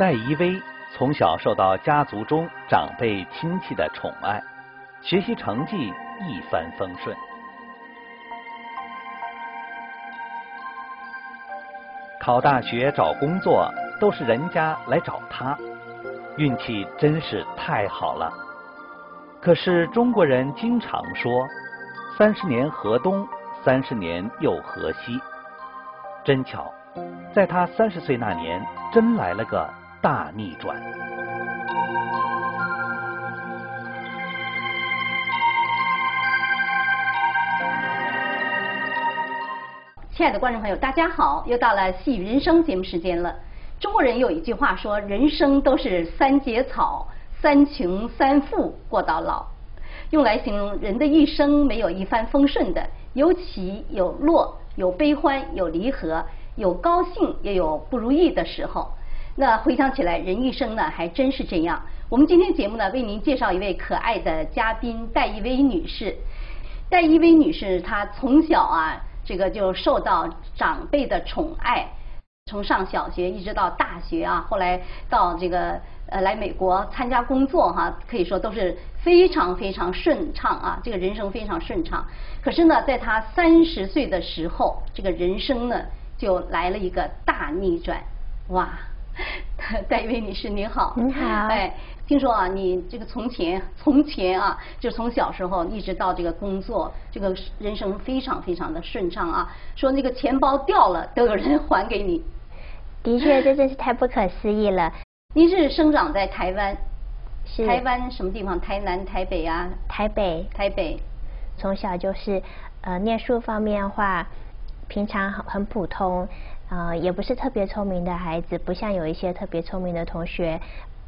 戴怡薇从小受到家族中长辈亲戚的宠爱，学习成绩一帆风顺。考大学、找工作都是人家来找他，运气真是太好了。可是中国人经常说“三十年河东，三十年又河西”，真巧，在他三十岁那年，真来了个大逆转。亲爱的观众朋友，大家好，又到了《戏语人生》节目时间了。中国人有一句话说：“人生都是三节草。”三穷三富过到老，用来形容人的一生没有一帆风顺的，有起有落，有悲欢有离合，有高兴也有不如意的时候。那回想起来，人一生呢还真是这样。我们今天节目呢为您介绍一位可爱的嘉宾戴一薇女士。戴一薇女士她从小啊这个就受到长辈的宠爱，从上小学一直到大学啊，后来到这个。呃，来美国参加工作哈，可以说都是非常非常顺畅啊，这个人生非常顺畅。可是呢，在她三十岁的时候，这个人生呢就来了一个大逆转。哇，戴维女士您好，您好，哎，听说啊，你这个从前 从前啊，就从小时候一直到这个工作，这个人生非常非常的顺畅啊。说那个钱包掉了都有人还给你。的确，这真是太不可思议了。您是生长在台湾，是台湾什么地方？台南、台北啊？台北。台北。从小就是呃，念书方面的话，平常很很普通，啊，也不是特别聪明的孩子，不像有一些特别聪明的同学。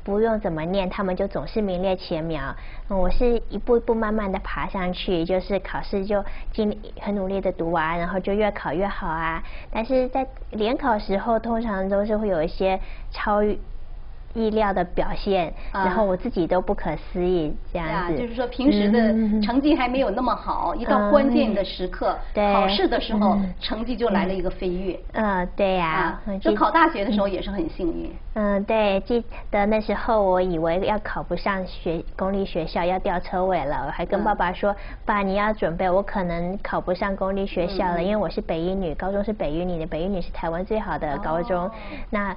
不用怎么念，他们就总是名列前茅。我是一步一步慢慢的爬上去，就是考试就尽很努力的读完，然后就越考越好啊。但是在联考时候，通常都是会有一些超。意料的表现，然后我自己都不可思议这样子。就是说平时的成绩还没有那么好，一到关键的时刻，考试的时候，成绩就来了一个飞跃。嗯，对呀。就考大学的时候也是很幸运。嗯，对，记得那时候我以为要考不上学公立学校要掉车尾了，我还跟爸爸说：“爸，你要准备，我可能考不上公立学校了，因为我是北一女，高中是北一女的，北一女是台湾最好的高中。”那。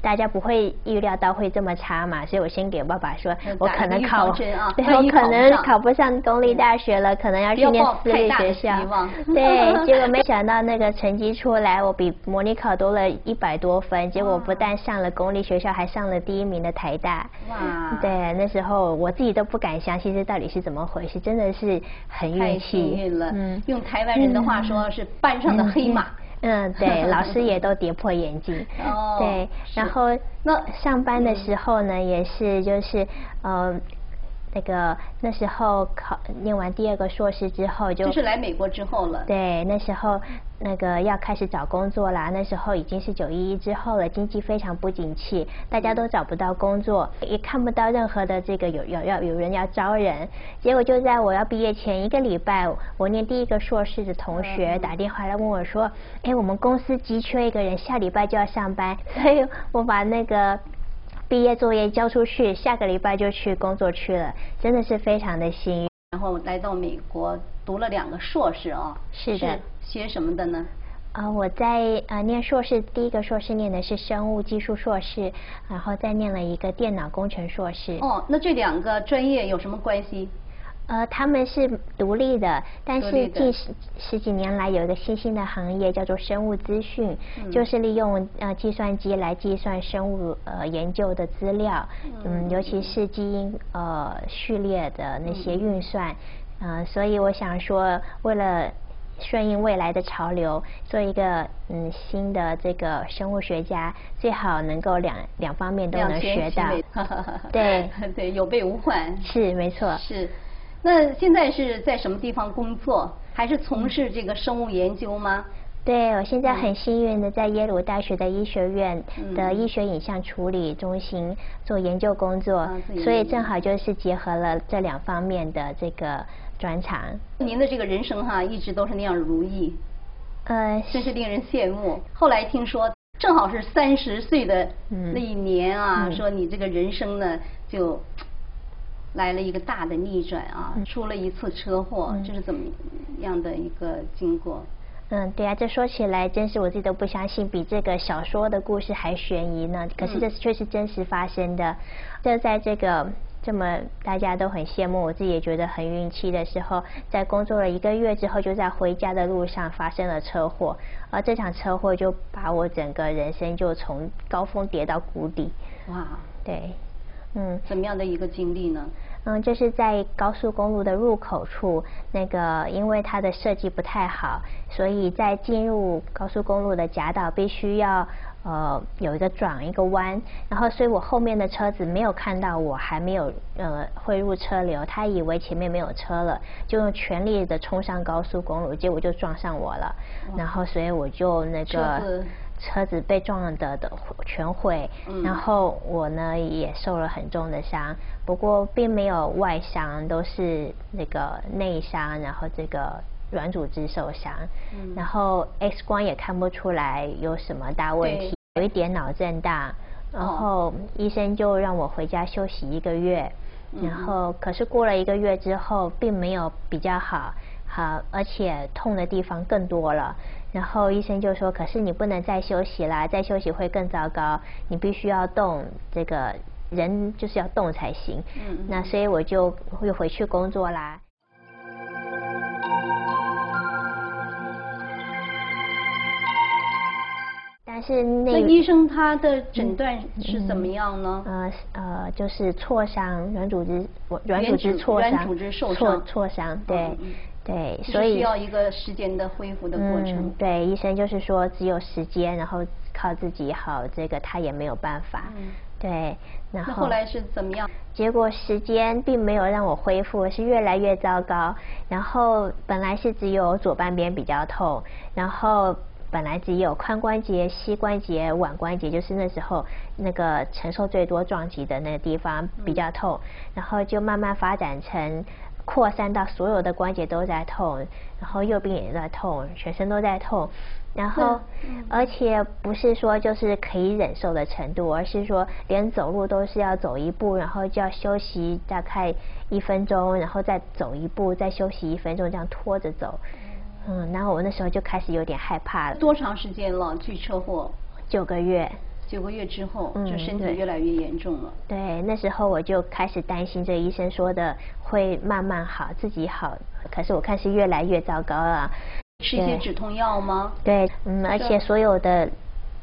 大家不会预料到会这么差嘛，所以我先给爸爸说，我可能考，对，我可能考不上公立大学了，可能要去念私立学校。对，结果没想到那个成绩出来，我比模拟考多了一百多分，结果不但上了公立学校，还上了第一名的台大。哇！对，那时候我自己都不敢相信这到底是怎么回事，真的是很运气。嗯，用台湾人的话说，是班上的黑马。嗯，对，老师也都跌破眼镜。哦，对，然后那上班的时候呢，也是就是呃。那个那时候考念完第二个硕士之后就就是来美国之后了。对，那时候那个要开始找工作啦。那时候已经是九一一之后了，经济非常不景气，大家都找不到工作，也看不到任何的这个有有要有人要招人。结果就在我要毕业前一个礼拜，我念第一个硕士的同学打电话来问我说：“哎，我们公司急缺一个人，下礼拜就要上班。”所以我把那个。毕业作业交出去，下个礼拜就去工作去了，真的是非常的幸运。然后来到美国读了两个硕士哦，是的，学什么的呢？啊，我在啊念硕士，第一个硕士念的是生物技术硕士，然后再念了一个电脑工程硕士。哦，那这两个专业有什么关系？呃，他们是独立的，但是近十十几年来有一个新兴的行业叫做生物资讯，就是利用呃计算机来计算生物呃研究的资料，嗯，尤其是基因呃序列的那些运算，嗯，所以我想说，为了顺应未来的潮流，做一个嗯新的这个生物学家，最好能够两两方面都能学到，对。对，有备无患，是没错，是。那现在是在什么地方工作？还是从事这个生物研究吗？对，我现在很幸运的在耶鲁大学的医学院的医学影像处理中心做研究工作，所以正好就是结合了这两方面的这个专场。您的这个人生哈，一直都是那样如意，呃，真是令人羡慕。后来听说正好是三十岁的那一年啊，说你这个人生呢就来了一个大的逆转啊，出了一次车祸，这是怎么样的一个经过？嗯，对啊，这说起来真是我自己都不相信，比这个小说的故事还悬疑呢。可是这却是真实发生的。就在这个这么大家都很羡慕，我自己也觉得很运气的时候，在工作了一个月之后，就在回家的路上发生了车祸，而这场车祸就把我整个人生就从高峰跌到谷底。哇，对，嗯，怎么样的一个经历呢？嗯，就是在高速公路的入口处，那个因为它的设计不太好，所以在进入高速公路的夹道必须要呃有一个转一个弯，然后所以我后面的车子没有看到我还没有呃汇入车流，他以为前面没有车了，就用全力的冲上高速公路，结果就撞上我了，然后所以我就那个。车子被撞的的全毁，然后我呢也受了很重的伤，不过并没有外伤，都是那个内伤，然后这个软组织受伤，然后 X 光也看不出来有什么大问题，有一点脑震荡，然后医生就让我回家休息一个月，然后可是过了一个月之后，并没有比较好，好而且痛的地方更多了。然后医生就说：“可是你不能再休息啦，再休息会更糟糕。你必须要动，这个人就是要动才行。那所以我就又回去工作啦。但是那医生他的诊断是怎么样呢？呃呃，就是挫伤软组织，软组织挫伤，软组织受伤，挫伤，对。”对，所以需要一个时间的恢复的过程。对，医生就是说只有时间，然后靠自己好，这个他也没有办法。对，然后后来是怎么样？结果时间并没有让我恢复，是越来越糟糕。然后本来是只有左半边比较痛，然后本来只有髋关节、膝关节、腕关节，就是那时候那个承受最多撞击的那个地方比较痛，然后就慢慢发展成。扩散到所有的关节都在痛，然后右边也在痛，全身都在痛，然后而且不是说就是可以忍受的程度，而是说连走路都是要走一步，然后就要休息大概一分钟，然后再走一步，再休息一分钟，这样拖着走。嗯，然后我那时候就开始有点害怕了。多长时间了？距车祸？九个月。九个月之后，就身体越来越严重了。对，那时候我就开始担心，这医生说的会慢慢好，自己好。可是我看是越来越糟糕了。吃一些止痛药吗？对，嗯，而且所有的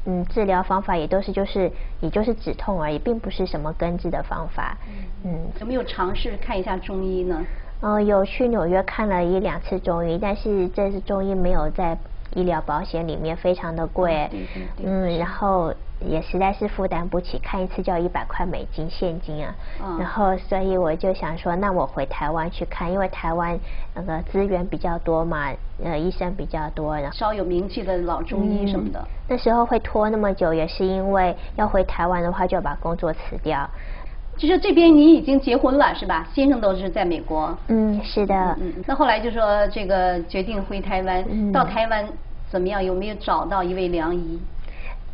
嗯治疗方法也都是就是也就是止痛而已，并不是什么根治的方法。嗯，有没有尝试看一下中医呢？嗯，有去纽约看了一两次中医，但是这次中医没有在医疗保险里面，非常的贵。嗯，然后。也实在是负担不起，看一次就要一百块美金现金啊。然后，所以我就想说，那我回台湾去看，因为台湾那个资源比较多嘛，呃，医生比较多，然后稍有名气的老中医什么的。那时候会拖那么久，也是因为要回台湾的话，就要把工作辞掉。就是这边你已经结婚了是吧？先生都是在美国。嗯，是的。嗯，那后来就说这个决定回台湾，到台湾怎么样？有没有找到一位良医？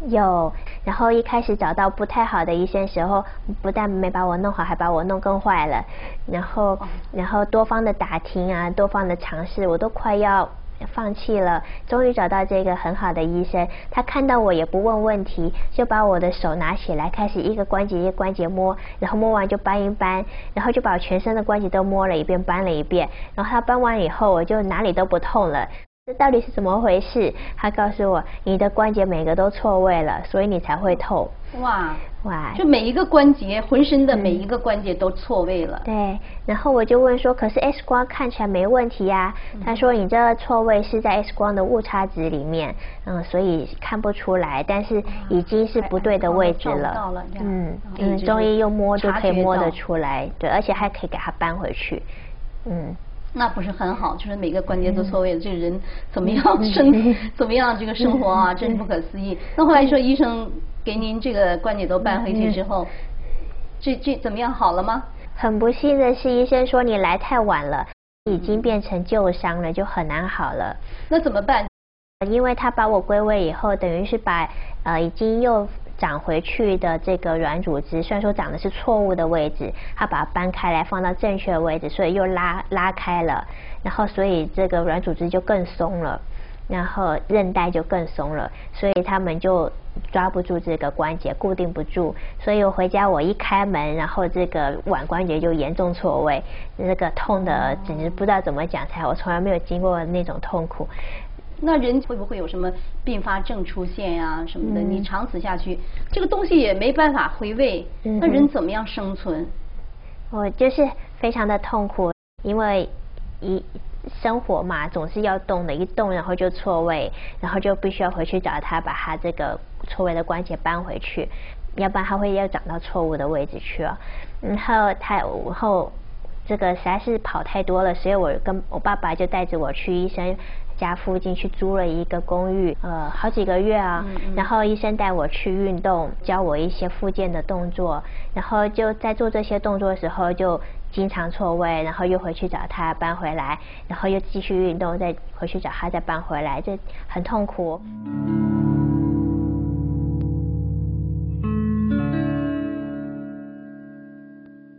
有，然后一开始找到不太好的医生时候，不但没把我弄好，还把我弄更坏了。然后，然后多方的打听啊，多方的尝试，我都快要放弃了。终于找到这个很好的医生，他看到我也不问问题，就把我的手拿起来，开始一个关节一个关节摸，然后摸完就搬一搬，然后就把全身的关节都摸了一遍，搬了一遍。然后他搬完以后，我就哪里都不痛了。这到底是怎么回事？他告诉我，你的关节每个都错位了，所以你才会痛。哇哇！就每一个关节，浑身的每一个关节都错位了。对。然后我就问说，可是 X 光看起来没问题呀？他说，你这个错位是在 X 光的误差值里面，嗯，所以看不出来，但是已经是不对的位置了。嗯嗯，中医又摸就可以摸得出来，对，而且还可以给他搬回去，嗯。那不是很好，就是每个关节都错位，这个人怎么样生，怎么样这个生活啊，真是不可思议。那后来说医生给您这个关节都搬回去之后，这这怎么样好了吗？很不幸的是，医生说你来太晚了，已经变成旧伤了，就很难好了。那怎么办？因为他把我归位以后，等于是把呃已经又长回去的这个软组织，虽然说长的是错误的位置，他把它搬开来放到正确的位置，所以又拉拉开了，然后所以这个软组织就更松了，然后韧带就更松了，所以他们就抓不住这个关节，固定不住，所以我回家我一开门，然后这个腕关节就严重错位，那个痛的简直不知道怎么讲才好，我从来没有经过那种痛苦。那人会不会有什么并发症出现呀、什么的？嗯你长此下去，这个东西也没办法回味，嗯那人怎么样生存？我就是非常的痛苦，因为一生活嘛，总是要动的，一动然后就错位，然后就必须要回去找他，把他这个错位的关节搬回去，要不然他会要长到错误的位置去了。然后他然后这个实在是跑太多了，所以我跟我爸爸就带着我去医生家附近去租了一个公寓，呃，好几个月啊。嗯嗯然后医生带我去运动，教我一些复健的动作，然后就在做这些动作的时候就经常错位，然后又回去找他搬回来，然后又继续运动，再回去找他再搬回来，这很痛苦。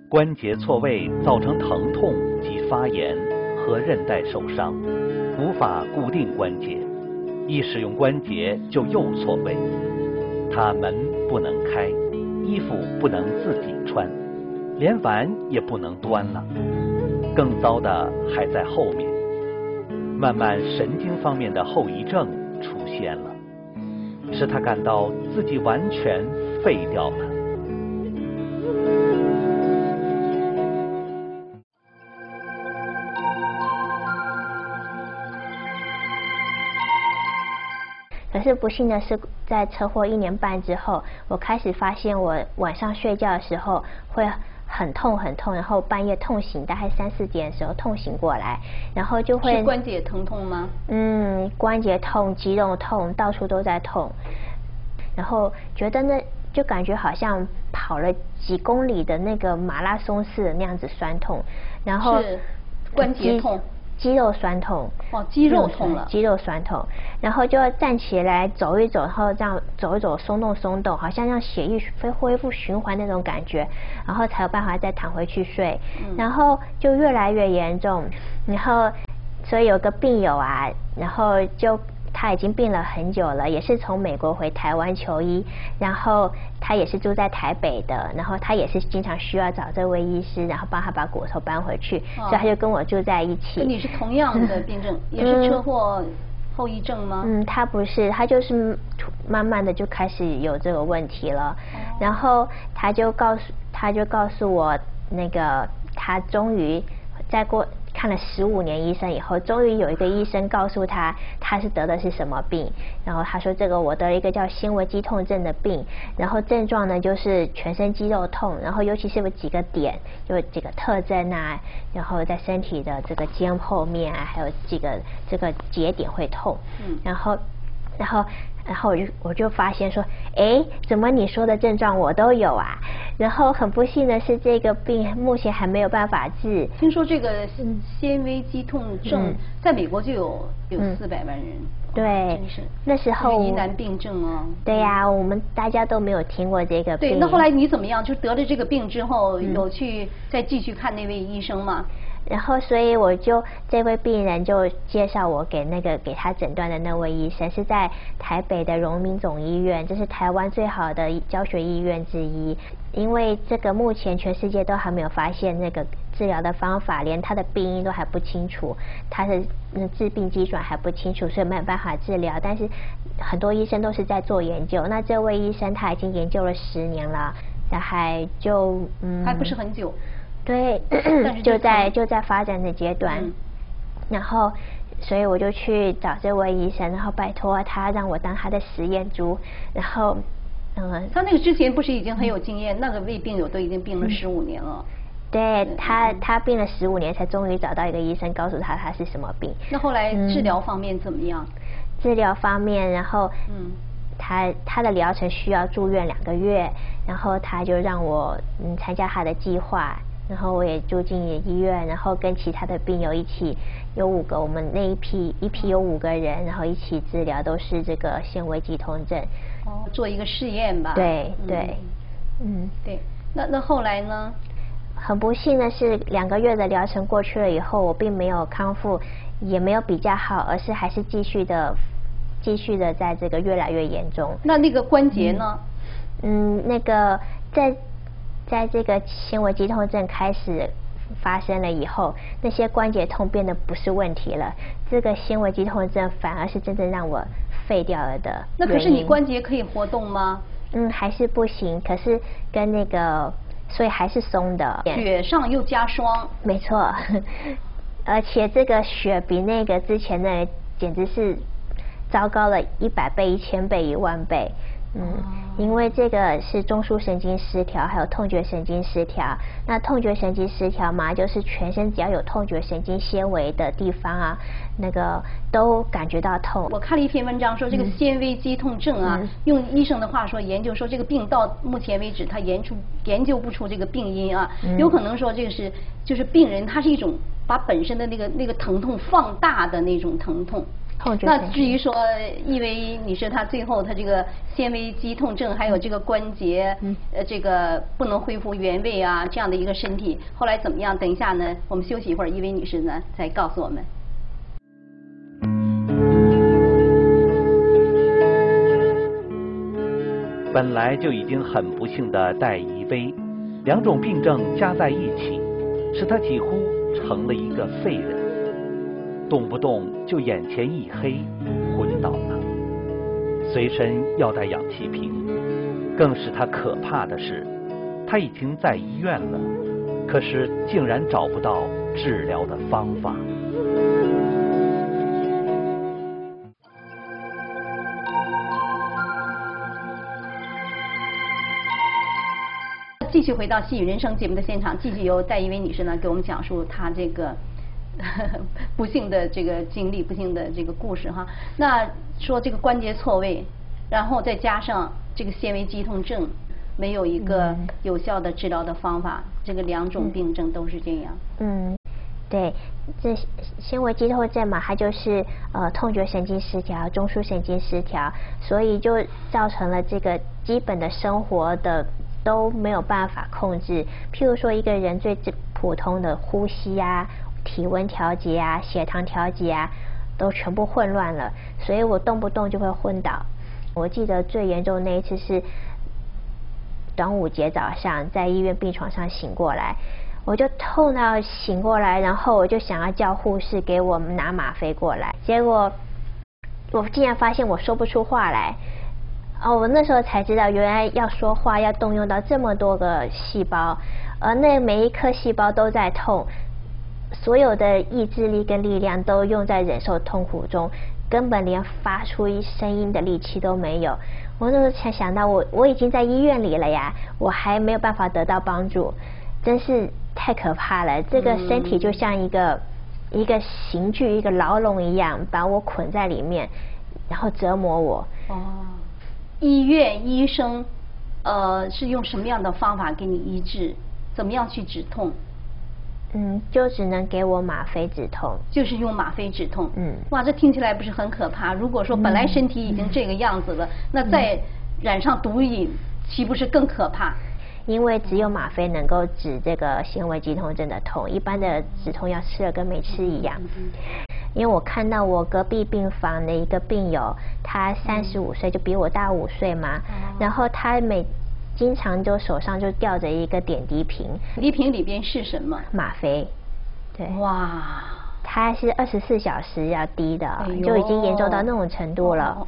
关节错位造成疼痛及发炎和韧带受伤，无法固定关节，一使用关节就又错位。他门不能开，衣服不能自己穿，连碗也不能端了。更糟的还在后面，慢慢神经方面的后遗症出现了，使他感到自己完全废掉了。可是不幸的是，在车祸一年半之后，我开始发现我晚上睡觉的时候会很痛很痛，然后半夜痛醒，大概三四点的时候痛醒过来，然后就会是关节疼痛吗？嗯关节痛、肌肉痛，到处都在痛，然后觉得那就感觉好像跑了几公里的那个马拉松似的那样子酸痛，然后关节痛肌肉酸痛。哦，肌肉痛了。肌肉酸痛，然后就要站起来走一走，然后这样走一走，松动松动，好像让血液恢恢复循环那种感觉，然后才有办法再躺回去睡，嗯然后就越来越严重，然后所以有个病友啊，然后就他已经病了很久了，也是从美国回台湾求医，然后他也是住在台北的，然后他也是经常需要找这位医师，然后帮他把骨头搬回去，哦所以他就跟我住在一起。你是同样的病症，也是车祸后遗症吗？嗯，他不是，他就是慢慢的就开始有这个问题了，哦然后他就告诉他就告诉我，那个他终于在过看了十五年医生以后，终于有一个医生告诉他他是得的是什么病，然后他说这个我得了一个叫纤维肌痛症的病，然后症状呢就是全身肌肉痛，然后尤其是有几个点，有几个特征啊，然后在身体的这个肩后面啊，还有几个这个节点会痛，嗯。然后然后然后我就我就发现说，哎，怎么你说的症状我都有啊？然后很不幸的是，这个病目前还没有办法治。听说这个纤维肌痛症嗯在美国就有有嗯四百万人，对是那时候疑难病症啊。对呀、我们大家都没有听过这个病。对，那后来你怎么样？就得了这个病之后，嗯有去再继续看那位医生吗？然后，所以我就这位病人就介绍我给那个给他诊断的那位医生，是在台北的荣民总医院，这是台湾最好的教学医院之一。因为这个目前全世界都还没有发现那个治疗的方法，连他的病因都还不清楚，他的治病机转还不清楚，所以没有办法治疗。但是很多医生都是在做研究。那这位医生他已经研究了十年了，然后还就嗯还不是很久。对 就就在就在发展的阶段，嗯。然后所以我就去找这位医生，然后拜托他让我当他的实验猪，然后嗯，他那个之前不是已经很有经验，那个胃病友都已经病了十五年了。对嗯他嗯。他病了十五年才终于找到一个医生告诉他他是什么病，那后来嗯。治疗方面怎么样？治疗方面，然后嗯。他他的疗程需要住院两个月，然后他就让我嗯参加他的计划，然后我也住进医院，然后跟其他的病友一起，有五个，我们那一批一批有五个人，然后一起治疗，都是这个纤维肌痛症。哦，做一个试验吧。对对，嗯，对。那那后来呢？很不幸的是，两个月的疗程过去了以后，我并没有康复，也没有比较好，而是还是继续的，继续的在这个越来越严重。那那个关节呢？嗯，那个在在这个纤维肌痛症开始发生了以后，那些关节痛变得不是问题了。这个纤维肌痛症反而是真正让我废掉了的。那可是你关节可以活动吗？嗯，还是不行。可是跟那个。所以还是松的，雪上又加霜，没错，而且这个雪比那个之前的简直是糟糕了一百倍、一千倍、一万倍。嗯，因为这个是中枢神经失调，还有痛觉神经失调。那痛觉神经失调嘛，就是全身只要有痛觉神经纤维的地方啊，那个都感觉到痛。我看了一篇文章说，这个纤维肌痛症啊，用医生的话说，研究说这个病到目前为止，他研出研究不出这个病因啊，有可能说这个是就是病人他是一种把本身的那个那个疼痛放大的那种疼痛。那至于说，因为你说他最后他这个纤维肌痛症，还有这个关节，呃，这个不能恢复原位啊，这样的一个身体，后来怎么样？等一下呢，我们休息一会儿，一位女士呢再告诉我们。本来就已经很不幸的戴怡薇，两种病症加在一起，使她几乎成了一个废人。动不动就眼前一黑，昏倒了。随身要带氧气瓶，更使他可怕的是，他已经在医院了，可是竟然找不到治疗的方法。继续回到《细雨人生》节目的现场，继续由戴一薇女士呢给我们讲述她这个。不幸的这个经历，不幸的这个故事哈。那说这个关节错位，然后再加上这个纤维肌痛症，没有一个有效的治疗的方法，这个两种病症都是这样。嗯，对，这纤维肌痛症嘛，它就是呃痛觉神经失调、中枢神经失调，所以就造成了这个基本的生活的都没有办法控制。譬如说一个人最普通的呼吸呀。体温调节啊，血糖调节啊，都全部混乱了，所以我动不动就会昏倒。我记得最严重那一次是端午节早上在医院病床上醒过来，我就痛到醒过来，然后我就想要叫护士给我们拿吗啡过来，结果我竟然发现我说不出话来。哦，我那时候才知道，原来要说话要动用到这么多个细胞，而那每一颗细胞都在痛。所有的意志力跟力量都用在忍受痛苦中，根本连发出一声音的力气都没有。我那时候才想到，我我已经在医院里了呀，我还没有办法得到帮助，真是太可怕了。这个身体就像一个一个刑具、一个牢笼一样，把我捆在里面，然后折磨我。哦，医院医生呃是用什么样的方法给你医治？怎么样去止痛？嗯，就只能给我吗啡止痛，就是用吗啡止痛。嗯，哇，这听起来不是很可怕？如果说本来身体已经这个样子了，那再染上毒瘾，岂不是更可怕？因为只有吗啡能够止这个纤维肌痛症的痛，一般的止痛药吃了跟没吃一样。因为我看到我隔壁病房的一个病友，他三十五岁，就比我大五岁嘛，然后他每经常就手上就吊着一个点滴瓶，点滴瓶里边是什么？吗啡。对。哇。它是二十四小时要滴的，就已经严重到那种程度了。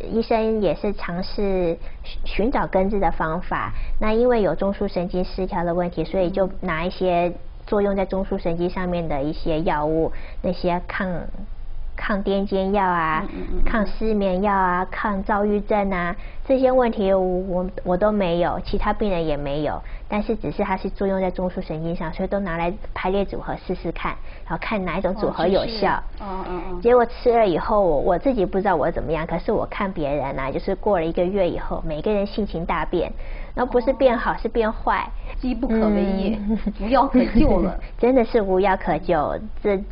医生也是尝试寻找根治的方法。那因为有中枢神经失调的问题，所以就拿一些作用在中枢神经上面的一些药物，那些抗。抗癫痫药啊，抗失眠药啊，抗躁郁症啊，这些问题我我都没有，其他病人也没有，但是只是它是作用在中枢神经上，所以都拿来排列组合试试看，然后看哪一种组合有效。哦哦哦。结果吃了以后，我我自己不知道我怎么样，可是我看别人啊，就是过了一个月以后，每个人性情大变，然后不是变好，是变坏。机不可为也，无药可救了。真的是无药可救，这。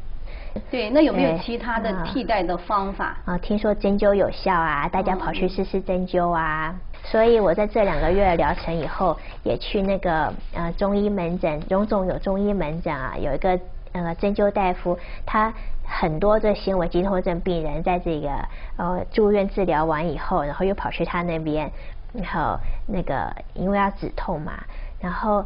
对，那有没有其他的替代的方法？啊，听说针灸有效啊，大家跑去试试针灸啊。所以我在这两个月疗程以后，也去那个呃中医门诊，荣总有中医门诊啊，有一个呃针灸大夫，他很多的纤维肌痛症病人在这个呃住院治疗完以后，然后又跑去他那边，然后那个因为要止痛嘛，然后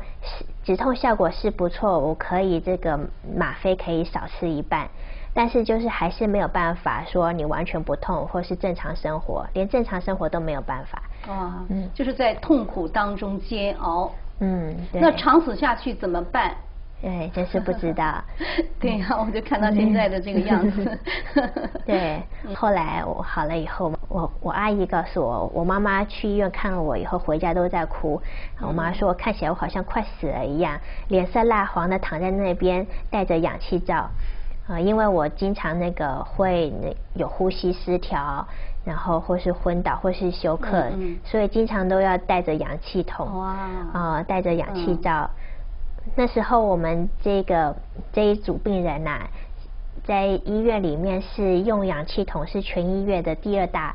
止痛效果是不错，我可以这个吗啡可以少吃一半。但是就是还是没有办法说你完全不痛，或是正常生活，连正常生活都没有办法。啊，嗯，就是在痛苦当中煎熬。嗯，那长此下去怎么办？对，真是不知道。对呀，我就看到现在的这个样子。对，后来我好了以后，我我阿姨告诉我，我妈妈去医院看了我以后回家都在哭。我妈说我看起来我好像快死了一样，脸色蜡黄的躺在那边，戴着氧气罩。啊，因为我经常那个会那有呼吸失调，然后或是昏倒，或是休克，所以经常都要带着氧气筒，啊，带着氧气罩。那时候我们这个这一组病人呐，在医院里面是用氧气筒是全医院的第二大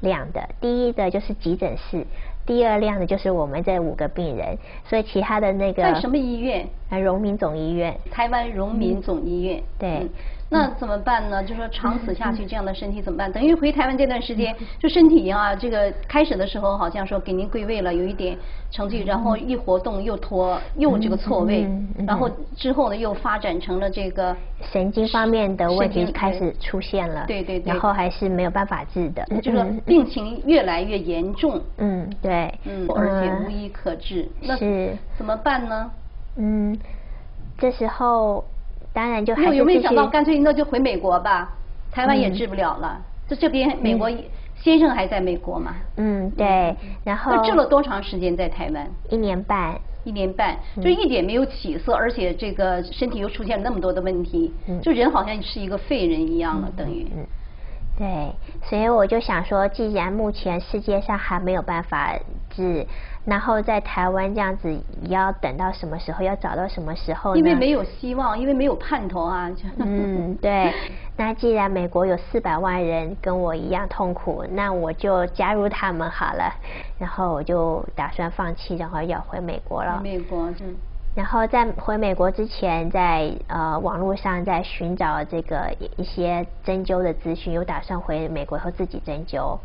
量的，第一的就是急诊室。第二量的就是我们这五个病人，所以其他的那个在什么医院？啊，荣民总医院。台湾荣民总医院。对。那怎么办呢？就说长此下去，这样的身体怎么办？等于回台湾这段时间，就身体啊，这个开始的时候好像说给您归位了，有一点成绩，然后一活动又脱又这个错位，然后之后呢又发展成了这个神经方面的问题开始出现了，对对对，然后还是没有办法治的，就说病情越来越严重，嗯对，嗯而且无医可治，那怎么办呢？嗯，这时候。当然就还有没有想到干脆那就回美国吧，台湾也治不了了。这这边美国先生还在美国嘛？嗯，对。然后治了多长时间在台湾？一年半。一年半，就一点没有起色，而且这个身体又出现了那么多的问题，就人好像是一个废人一样了，等于。对，所以我就想说，既然目前世界上还没有办法治，然后在台湾这样子，要等到什么时候？要找到什么时候呢？因为没有希望，因为没有盼头啊。嗯，对。那既然美国有四百万人跟我一样痛苦，那我就加入他们好了。然后我就打算放弃，然后要回美国了。美国，嗯。然后在回美国之前，在呃网络上在寻找这个一些针灸的资讯，有打算回美国后自己针灸。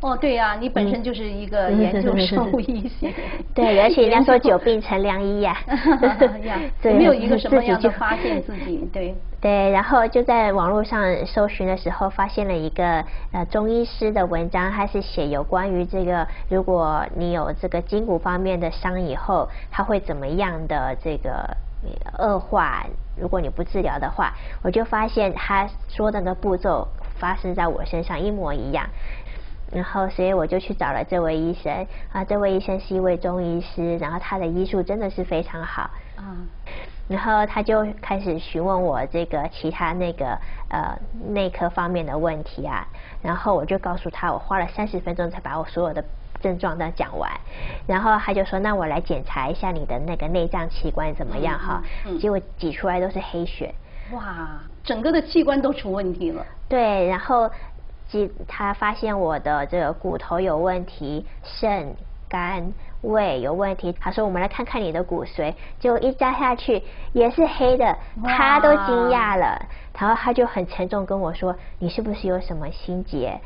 哦，对呀，你本身就是一个研究生物医学，对，而且人家说久病成良医呀 对没有一个什么样的发现自己？对，对，然后就在网络上搜寻的时候，发现了一个呃中医师的文章，他是写有关于这个，如果你有这个筋骨方面的伤以后，他会怎么样的这个恶化？如果你不治疗的话，我就发现他说那个步骤发生在我身上一模一样。然后，所以我就去找了这位医生啊。这位医生是一位中医师，然后他的医术真的是非常好啊。然后他就开始询问我这个其他那个呃内科方面的问题啊。然后我就告诉他，我花了三十分钟才把我所有的症状都讲完。然后他就说：“那我来检查一下你的那个内脏器官怎么样哈？”结果挤出来都是黑血。哇，整个的器官都出问题了。对，然后。他发现我的这个骨头有问题，肾、肝、胃有问题。他说：“我们来看看你的骨髓。”就一扎下去也是黑的，他都惊讶了。然后他就很沉重跟我说：“你是不是有什么心结？”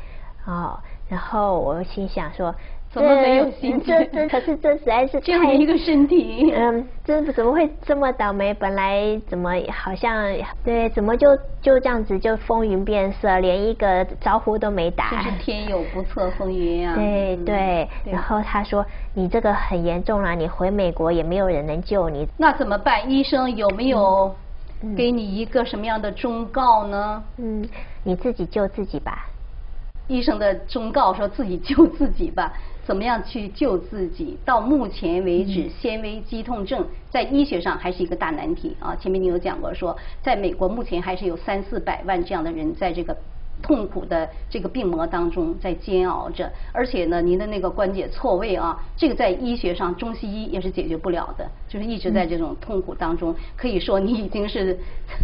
哦，然后我心想说。怎么没有心这这可是这实在是 这样一个身体，嗯，这怎么会这么倒霉？本来怎么好像对，怎么就就这样子就风云变色，连一个招呼都没打？是天有不测风云啊！对对，然后他说你这个很严重了，你回美国也没有人能救你。那怎么办？医生有没有给你一个什么样的忠告呢？嗯，你自己救自己吧。医生的忠告说自己救自己吧。怎么样去救自己？到目前为止，纤维肌痛症在医学上还是一个大难题啊！前面你有讲过，说在美国目前还是有三四百万这样的人在这个痛苦的这个病魔当中在煎熬着，而且呢，您的那个关节错位啊，这个在医学上中西医也是解决不了的，就是一直在这种痛苦当中，可以说你已经是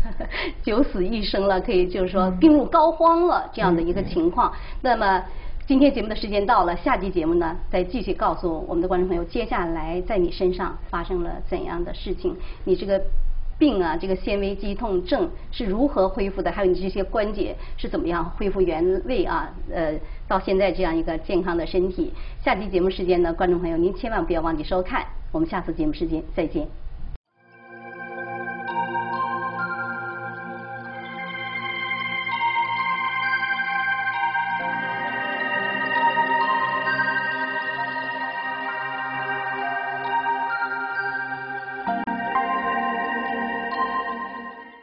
九死一生了，可以就是说病入膏肓了这样的一个情况。那么今天节目的时间到了，下期节目呢再继续告诉我们的观众朋友，接下来在你身上发生了怎样的事情，你这个。病啊，这个纤维肌痛症是如何恢复的？还有你这些关节是怎么样恢复原位啊？呃，到现在这样一个健康的身体。下期节目时间呢，观众朋友您千万不要忘记收看。我们下次节目时间再见。